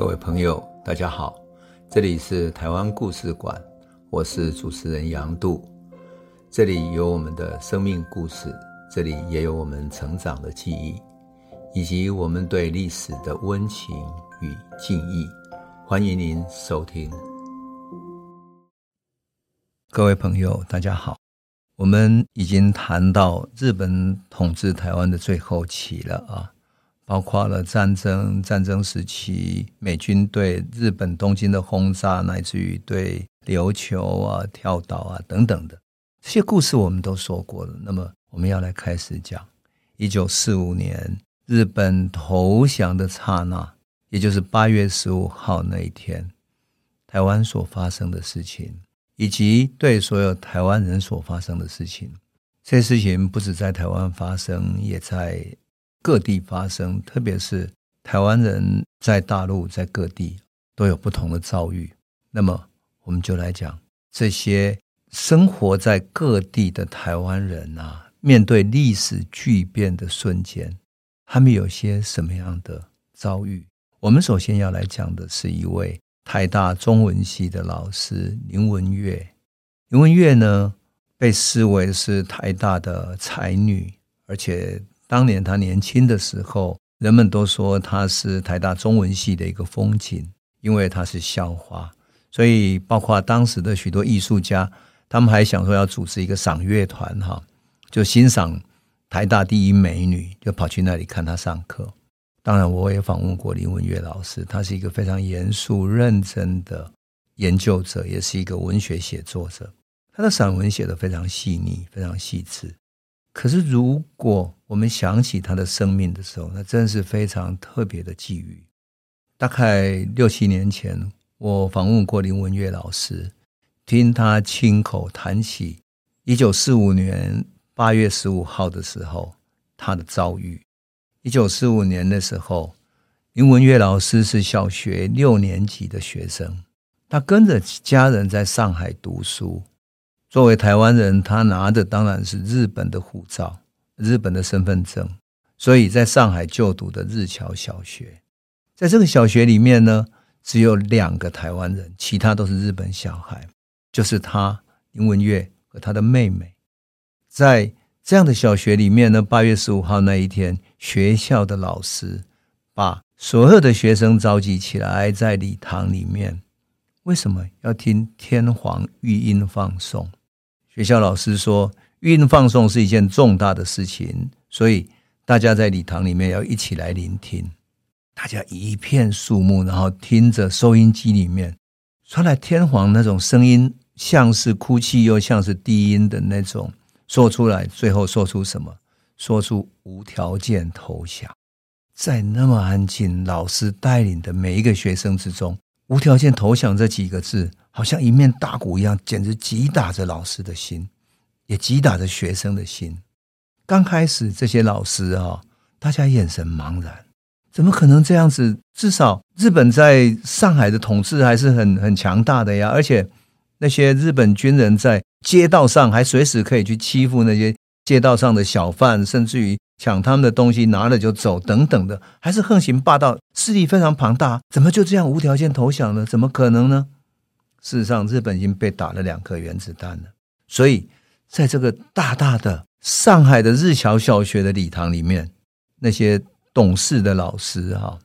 各位朋友，大家好，这里是台湾故事馆，我是主持人杨度，这里有我们的生命故事，这里也有我们成长的记忆，以及我们对历史的温情与敬意。欢迎您收听。各位朋友，大家好，我们已经谈到日本统治台湾的最后期了啊。包括了战争、战争时期美军对日本东京的轰炸，乃至于对琉球啊、跳岛啊等等的这些故事，我们都说过了。那么，我们要来开始讲一九四五年日本投降的刹那，也就是八月十五号那一天，台湾所发生的事情，以及对所有台湾人所发生的事情。这些事情不止在台湾发生，也在。各地发生，特别是台湾人在大陆，在各地都有不同的遭遇。那么，我们就来讲这些生活在各地的台湾人啊，面对历史巨变的瞬间，他们有些什么样的遭遇？我们首先要来讲的是一位台大中文系的老师林文月。林文月呢，被视为是台大的才女，而且。当年他年轻的时候，人们都说他是台大中文系的一个风景，因为他是校花，所以包括当时的许多艺术家，他们还想说要组织一个赏月团，哈，就欣赏台大第一美女，就跑去那里看她上课。当然，我也访问过林文月老师，他是一个非常严肃认真的研究者，也是一个文学写作者，他的散文写得非常细腻，非常细致。可是，如果我们想起他的生命的时候，那真是非常特别的际遇。大概六七年前，我访问过林文月老师，听他亲口谈起一九四五年八月十五号的时候他的遭遇。一九四五年的时候，林文月老师是小学六年级的学生，他跟着家人在上海读书。作为台湾人，他拿的当然是日本的护照、日本的身份证，所以在上海就读的日侨小学，在这个小学里面呢，只有两个台湾人，其他都是日本小孩，就是他林文月和他的妹妹。在这样的小学里面呢，八月十五号那一天，学校的老师把所有的学生召集起来，在礼堂里面，为什么要听天皇御音放送？学校老师说，运放送是一件重大的事情，所以大家在礼堂里面要一起来聆听。大家一片肃穆，然后听着收音机里面传来天皇那种声音，像是哭泣又像是低音的那种，说出来，最后说出什么？说出无条件投降。在那么安静，老师带领的每一个学生之中，无条件投降这几个字。好像一面大鼓一样，简直击打着老师的心，也击打着学生的心。刚开始，这些老师啊，大家眼神茫然，怎么可能这样子？至少日本在上海的统治还是很很强大的呀，而且那些日本军人在街道上还随时可以去欺负那些街道上的小贩，甚至于抢他们的东西，拿了就走等等的，还是横行霸道，势力非常庞大。怎么就这样无条件投降呢？怎么可能呢？事实上，日本已经被打了两颗原子弹了。所以，在这个大大的上海的日侨小学的礼堂里面，那些懂事的老师哈，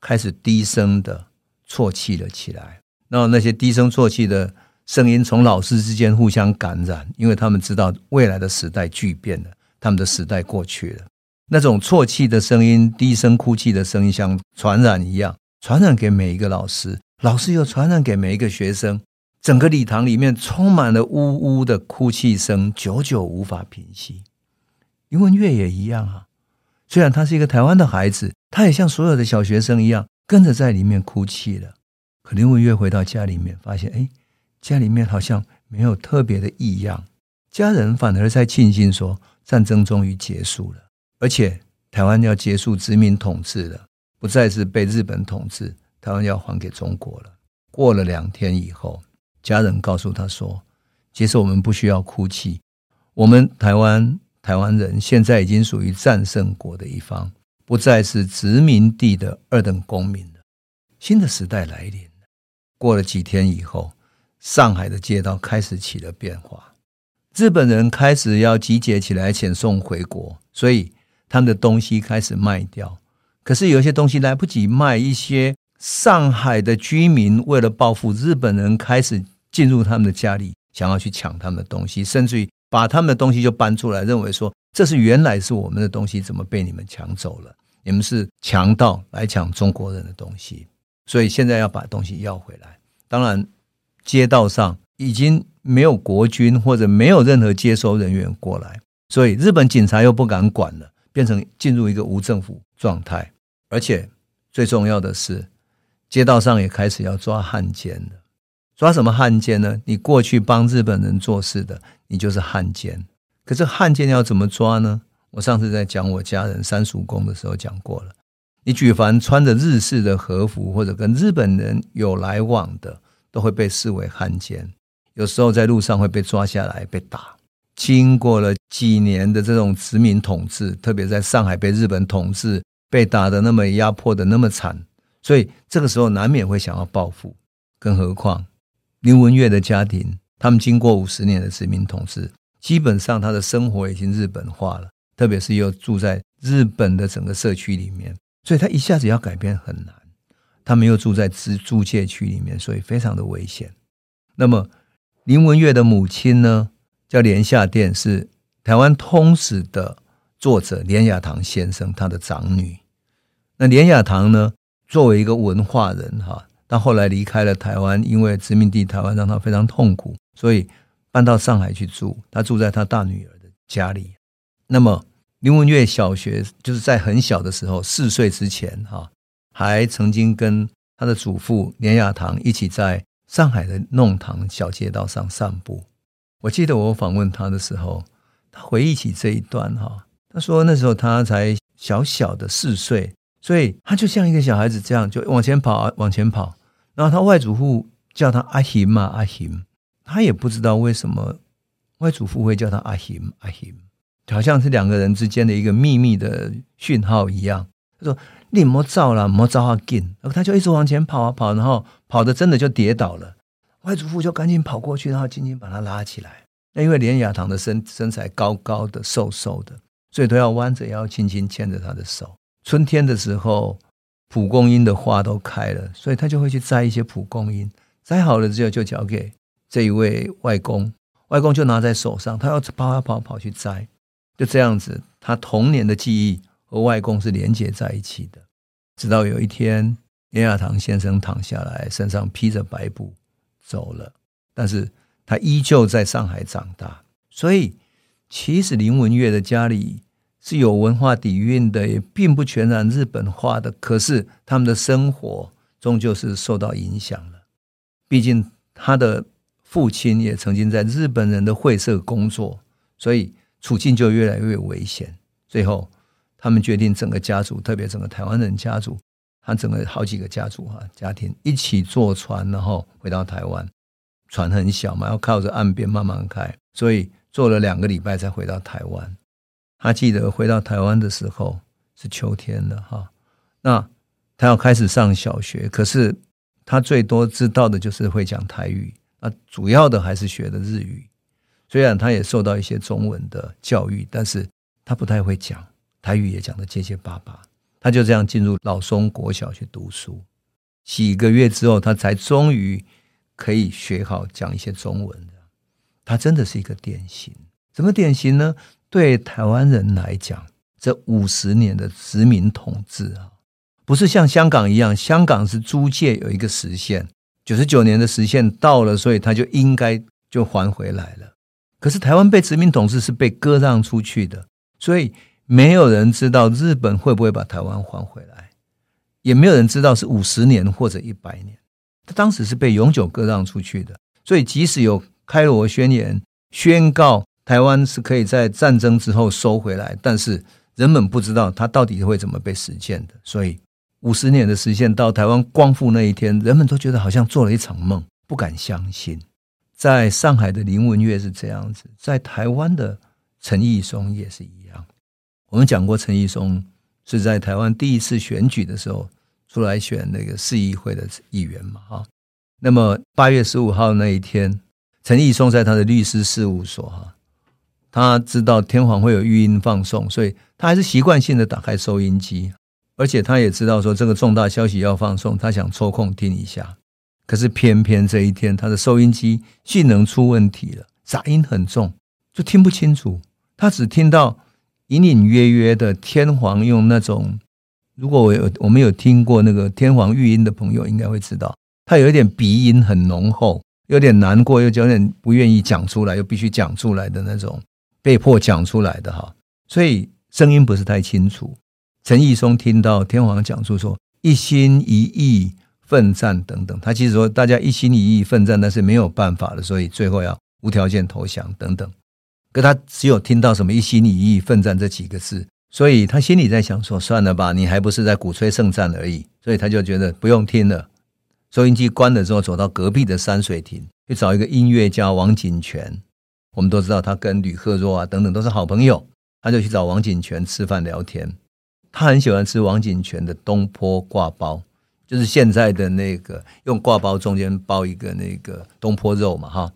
开始低声的啜泣了起来。然后，那些低声啜泣的声音从老师之间互相感染，因为他们知道未来的时代巨变了，他们的时代过去了。那种啜泣的声音、低声哭泣的声音，像传染一样，传染给每一个老师。老师又传染给每一个学生，整个礼堂里面充满了呜呜的哭泣声，久久无法平息。林文月也一样啊，虽然他是一个台湾的孩子，他也像所有的小学生一样跟着在里面哭泣了。可林文月回到家里面，发现哎，家里面好像没有特别的异样，家人反而在庆幸说战争终于结束了，而且台湾要结束殖民统治了，不再是被日本统治。台湾要还给中国了。过了两天以后，家人告诉他说：“其实我们不需要哭泣，我们台湾台湾人现在已经属于战胜国的一方，不再是殖民地的二等公民了。”新的时代来临了。过了几天以后，上海的街道开始起了变化，日本人开始要集结起来遣送回国，所以他们的东西开始卖掉。可是有些东西来不及卖，一些上海的居民为了报复日本人，开始进入他们的家里，想要去抢他们的东西，甚至于把他们的东西就搬出来，认为说这是原来是我们的东西，怎么被你们抢走了？你们是强盗来抢中国人的东西，所以现在要把东西要回来。当然。街道上已经没有国军或者没有任何接收人员过来，所以日本警察又不敢管了，变成进入一个无政府状态。而且最重要的是，街道上也开始要抓汉奸了。抓什么汉奸呢？你过去帮日本人做事的，你就是汉奸。可是汉奸要怎么抓呢？我上次在讲我家人三叔公的时候讲过了。你举凡穿着日式的和服或者跟日本人有来往的。都会被视为汉奸，有时候在路上会被抓下来被打。经过了几年的这种殖民统治，特别在上海被日本统治，被打得那么压迫得那么惨，所以这个时候难免会想要报复。更何况林文月的家庭，他们经过五十年的殖民统治，基本上他的生活已经日本化了，特别是又住在日本的整个社区里面，所以他一下子要改变很难。他们又住在租租界区里面，所以非常的危险。那么林文月的母亲呢，叫连下店，是台湾通史的作者连雅堂先生他的长女。那连雅堂呢，作为一个文化人哈，他后来离开了台湾，因为殖民地台湾让他非常痛苦，所以搬到上海去住。他住在他大女儿的家里。那么林文月小学就是在很小的时候，四岁之前哈。还曾经跟他的祖父连雅堂一起在上海的弄堂小街道上散步。我记得我访问他的时候，他回忆起这一段哈，他说那时候他才小小的四岁，所以他就像一个小孩子这样，就往前跑，往前跑。然后他外祖父叫他阿行嘛，阿行，他也不知道为什么外祖父会叫他阿行，阿行，好像是两个人之间的一个秘密的讯号一样。他说。你莫照了，莫照啊！紧，然后他就一直往前跑啊跑，然后跑的真的就跌倒了。外祖父就赶紧跑过去，然后紧紧把他拉起来。那因为连雅堂的身身材高高的、瘦瘦的，所以都要弯着腰，轻轻牵着他的手。春天的时候，蒲公英的花都开了，所以他就会去摘一些蒲公英。摘好了之后，就交给这一位外公，外公就拿在手上，他要跑跑跑跑去摘。就这样子，他童年的记忆。和外公是连接在一起的，直到有一天，林雅堂先生躺下来，身上披着白布走了，但是他依旧在上海长大。所以，其实林文月的家里是有文化底蕴的，也并不全然日本化的。可是，他们的生活终究是受到影响了。毕竟，他的父亲也曾经在日本人的会社工作，所以处境就越来越危险。最后。他们决定整个家族，特别整个台湾人家族，他整个好几个家族哈家庭一起坐船，然后回到台湾。船很小嘛，要靠着岸边慢慢开，所以坐了两个礼拜才回到台湾。他记得回到台湾的时候是秋天了哈，那他要开始上小学，可是他最多知道的就是会讲台语，那，主要的还是学的日语。虽然他也受到一些中文的教育，但是他不太会讲。台语也讲得结结巴巴，他就这样进入老松国小去读书。几个月之后，他才终于可以学好讲一些中文的。他真的是一个典型。什么典型呢？对台湾人来讲，这五十年的殖民统治啊，不是像香港一样，香港是租界有一个时限，九十九年的时限到了，所以他就应该就还回来了。可是台湾被殖民统治是被割让出去的，所以。没有人知道日本会不会把台湾还回来，也没有人知道是五十年或者一百年。他当时是被永久割让出去的，所以即使有开罗宣言宣告台湾是可以在战争之后收回来，但是人们不知道它到底会怎么被实现的。所以五十年的实现到台湾光复那一天，人们都觉得好像做了一场梦，不敢相信。在上海的林文月是这样子，在台湾的陈义松也是一样。我们讲过，陈义松是在台湾第一次选举的时候出来选那个市议会的议员嘛，哈。那么八月十五号那一天，陈义松在他的律师事务所，哈，他知道天皇会有语音放送，所以他还是习惯性的打开收音机，而且他也知道说这个重大消息要放送，他想抽空听一下。可是偏偏这一天，他的收音机性能出问题了，杂音很重，就听不清楚。他只听到隐隐约约的天皇用那种，如果我有我们有听过那个天皇语音的朋友，应该会知道，他有一点鼻音很浓厚，有点难过，又有点不愿意讲出来，又必须讲出来的那种，被迫讲出来的哈，所以声音不是太清楚。陈义松听到天皇讲述说一心一意。奋战等等，他其实说大家一心一意奋战，但是没有办法了，所以最后要无条件投降等等。可他只有听到什么一心一意奋战这几个字，所以他心里在想说：算了吧，你还不是在鼓吹圣战而已。所以他就觉得不用听了。收音机关了之后，走到隔壁的山水亭去找一个音乐家王景泉。我们都知道他跟吕赫若啊等等都是好朋友，他就去找王景泉吃饭聊天。他很喜欢吃王景泉的东坡挂包。就是现在的那个用挂包中间包一个那个东坡肉嘛哈，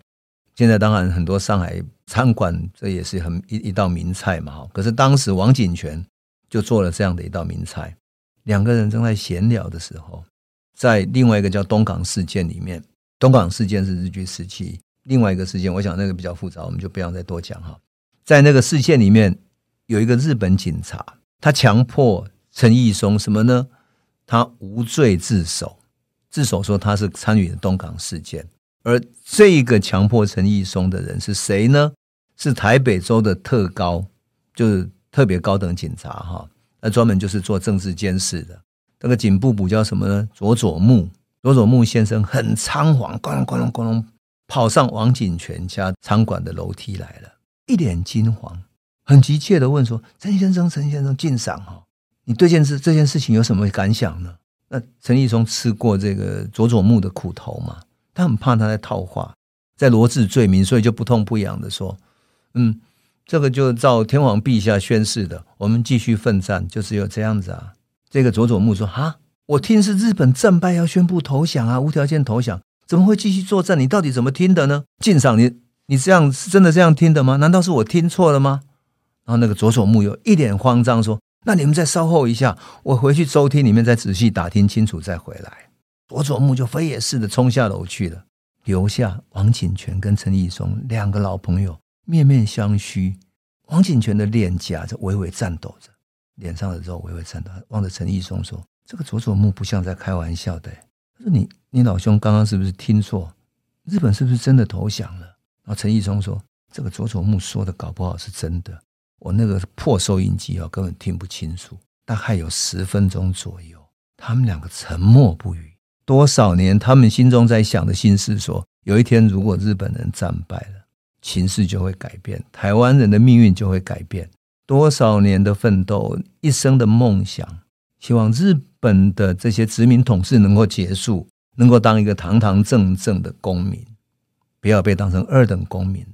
现在当然很多上海餐馆这也是很一一道名菜嘛哈。可是当时王景泉就做了这样的一道名菜。两个人正在闲聊的时候，在另外一个叫东港事件里面，东港事件是日据时期，另外一个事件，我想那个比较复杂，我们就不要再多讲哈。在那个事件里面，有一个日本警察，他强迫陈义松什么呢？他无罪自首，自首说他是参与东港事件，而这个强迫陈义松的人是谁呢？是台北州的特高，就是特别高等警察哈，那专门就是做政治监视的。那个警部补叫什么呢？佐佐木，佐佐木先生很仓皇，咣隆咣隆咣隆跑上王景全家餐馆的楼梯来了，一脸惊慌，很急切的问说：“陈先生，陈先生，敬赏哈。”你对件事这件事情有什么感想呢？那陈义松吃过这个佐佐木的苦头嘛，他很怕他在套话，在罗织罪名，所以就不痛不痒的说：“嗯，这个就照天皇陛下宣示的，我们继续奋战，就只有这样子啊。”这个佐佐木说：“哈，我听是日本战败要宣布投降啊，无条件投降，怎么会继续作战？你到底怎么听的呢？敬赏你，你这样是真的这样听的吗？难道是我听错了吗？”然后那个佐佐木又一脸慌张说。那你们再稍后一下，我回去周厅里面再仔细打听清楚再回来。佐佐木就飞也似的冲下楼去了，留下王景泉跟陈义松两个老朋友面面相觑。王景泉的脸颊在微微颤抖着，脸上的肉微微颤抖，望着陈义松说：“这个佐佐木不像在开玩笑的。”：“你你老兄刚刚是不是听错？日本是不是真的投降了？”然后陈义松说：“这个佐佐木说的搞不好是真的。”我那个破收音机啊，根本听不清楚。大概有十分钟左右，他们两个沉默不语。多少年，他们心中在想的心事说：说有一天，如果日本人战败了，情势就会改变，台湾人的命运就会改变。多少年的奋斗，一生的梦想，希望日本的这些殖民统治能够结束，能够当一个堂堂正正的公民，不要被当成二等公民。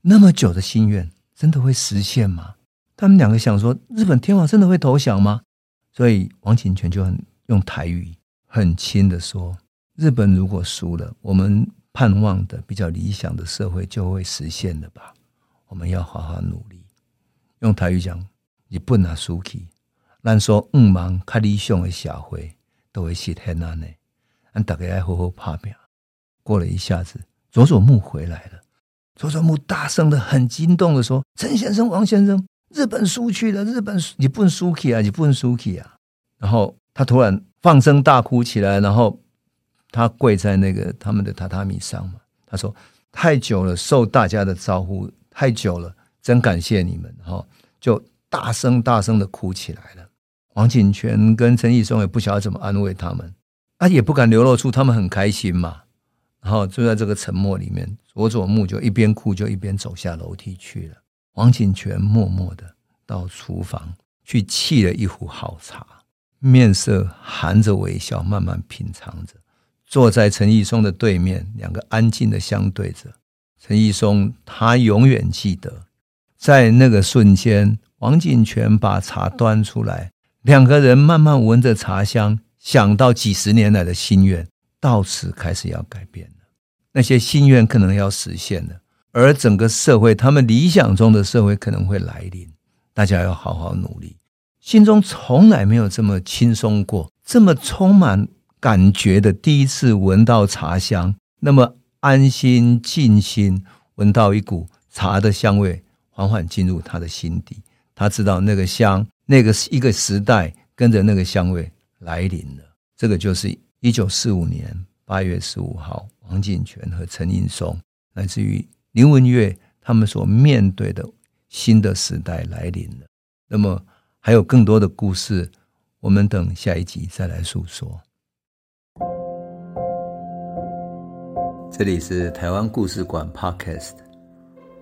那么久的心愿。真的会实现吗？他们两个想说，日本天皇真的会投降吗？所以王景泉就很用台语很轻的说：“日本如果输了，我们盼望的比较理想的社会就会实现了吧？我们要好好努力。”用台语讲：“你不拿输去，咱说五万较理想的社会都会实现了呢。俺大家要好好打拼。”过了一下子，佐佐木回来了。佐佐木大声的、很激动的说：“陈先生、王先生，日本输去了，日本你不能输去啊，你不能输去啊！”然后他突然放声大哭起来，然后他跪在那个他们的榻榻米上嘛，他说：“太久了，受大家的招呼太久了，真感谢你们！”然后就大声大声的哭起来了。王景泉跟陈义松也不晓得怎么安慰他们，他也不敢流露出他们很开心嘛。然后就在这个沉默里面，佐佐木就一边哭就一边走下楼梯去了。王景泉默默的到厨房去沏了一壶好茶，面色含着微笑，慢慢品尝着。坐在陈义松的对面，两个安静的相对着。陈义松他永远记得，在那个瞬间，王景泉把茶端出来，两个人慢慢闻着茶香，想到几十年来的心愿，到此开始要改变了。那些心愿可能要实现了，而整个社会，他们理想中的社会可能会来临。大家要好好努力。心中从来没有这么轻松过，这么充满感觉的第一次闻到茶香，那么安心静心，闻到一股茶的香味，缓缓进入他的心底。他知道那个香，那个一个时代跟着那个香味来临了。这个就是一九四五年八月十五号，王景泉和陈英松，来自于林文月，他们所面对的新的时代来临了。那么还有更多的故事，我们等下一集再来诉说。这里是台湾故事馆 Podcast，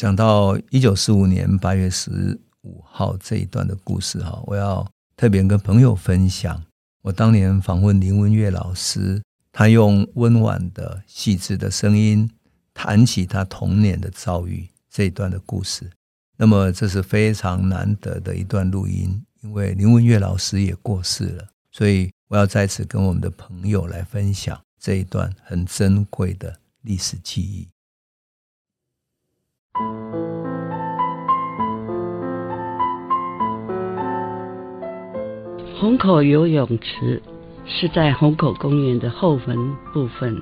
讲到一九四五年八月十五号这一段的故事哈，我要特别跟朋友分享。我当年访问林文月老师，他用温婉的、细致的声音谈起他童年的遭遇这一段的故事。那么这是非常难得的一段录音，因为林文月老师也过世了，所以我要在此跟我们的朋友来分享这一段很珍贵的历史记忆。虹口游泳池是在虹口公园的后门部分，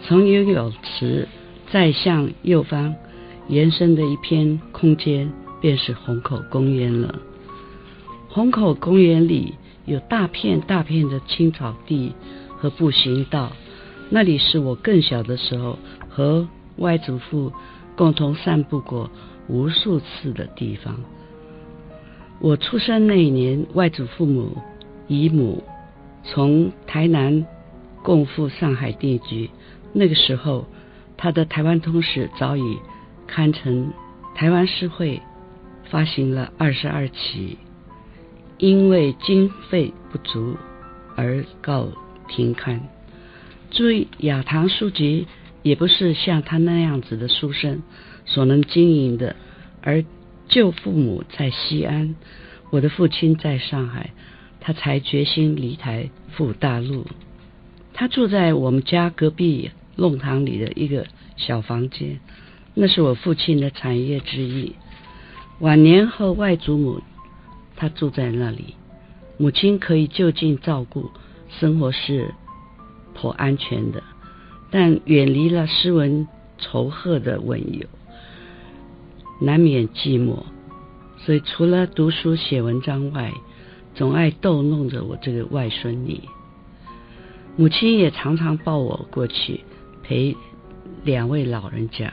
从游泳池再向右方延伸的一片空间，便是虹口公园了。虹口公园里有大片大片的青草地和步行道，那里是我更小的时候和外祖父共同散步过无数次的地方。我出生那一年，外祖父母姨母从台南共赴上海定居。那个时候，他的《台湾通史》早已刊成，台湾诗会发行了二十二期，因为经费不足而告停刊。注意，雅堂书籍也不是像他那样子的书生所能经营的，而。舅父母在西安，我的父亲在上海，他才决心离台赴大陆。他住在我们家隔壁弄堂里的一个小房间，那是我父亲的产业之一。晚年后，外祖母他住在那里，母亲可以就近照顾，生活是颇安全的，但远离了诗文酬贺的文友。难免寂寞，所以除了读书写文章外，总爱逗弄着我这个外孙女。母亲也常常抱我过去陪两位老人家。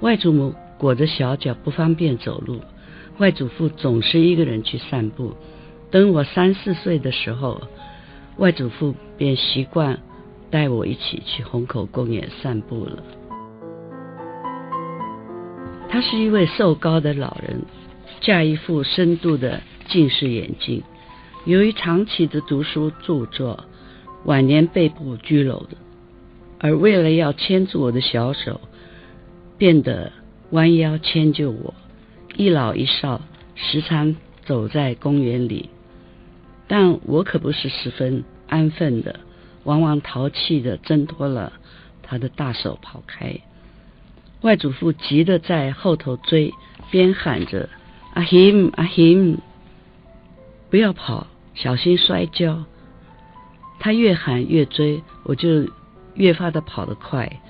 外祖母裹着小脚不方便走路，外祖父总是一个人去散步。等我三四岁的时候，外祖父便习惯带我一起去虹口公园散步了。他是一位瘦高的老人，架一副深度的近视眼镜。由于长期的读书著作，晚年背部佝僂的，而为了要牵住我的小手，变得弯腰迁就我。一老一少，时常走在公园里，但我可不是十分安分的，往往淘气的挣脱了他的大手跑开。外祖父急得在后头追，边喊着：“阿 him 阿 him，不要跑，小心摔跤。”他越喊越追，我就越发的跑得快，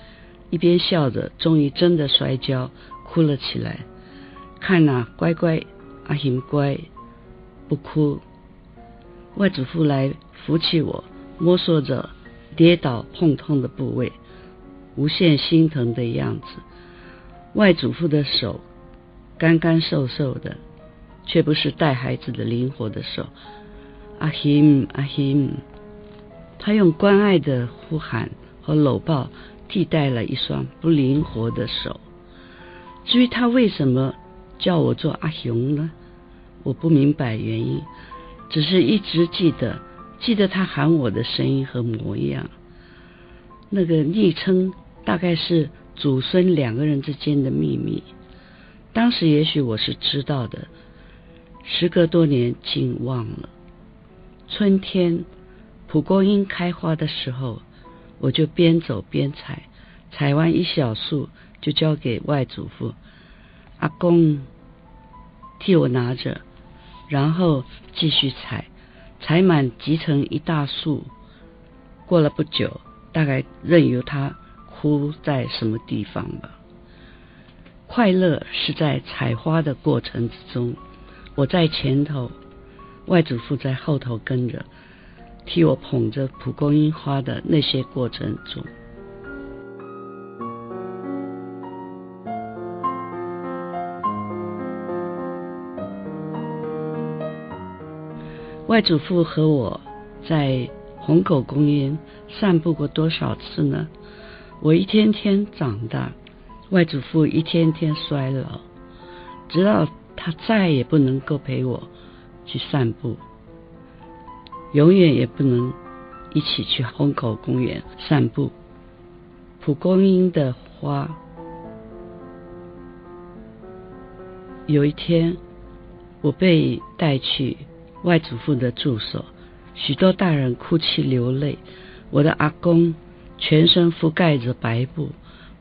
一边笑着，终于真的摔跤，哭了起来。看呐、乖乖，阿行乖，不哭。外祖父来扶起我，摸索着跌倒碰痛的部位，无限心疼的样子。外祖父的手干干瘦瘦的，却不是带孩子的灵活的手，阿欣，阿欣。他用关爱的呼喊和搂抱替代了一双不灵活的手。至于他为什么叫我做阿雄呢？我不明白原因，只是一直记得，记得他喊我的声音和模样。那个昵称大概是祖孙两个人之间的秘密。当时也许我是知道的，时隔多年竟忘了。春天。蒲公英开花的时候，我就边走边采，采完一小束就交给外祖父，阿公替我拿着，然后继续采，采满集成一大束。过了不久，大概任由它枯在什么地方吧。快乐是在采花的过程之中，我在前头，外祖父在后头跟着。替我捧着蒲公英花的那些过程中，外祖父和我在虹口公园散步过多少次呢？我一天天长大，外祖父一天天衰老，直到他再也不能够陪我去散步。永远也不能一起去虹口公园散步。蒲公英的花，有一天，我被带去外祖父的住所，许多大人哭泣流泪。我的阿公全身覆盖着白布，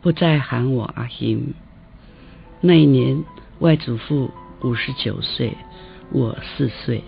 不再喊我阿英。那一年，外祖父五十九岁，我四岁。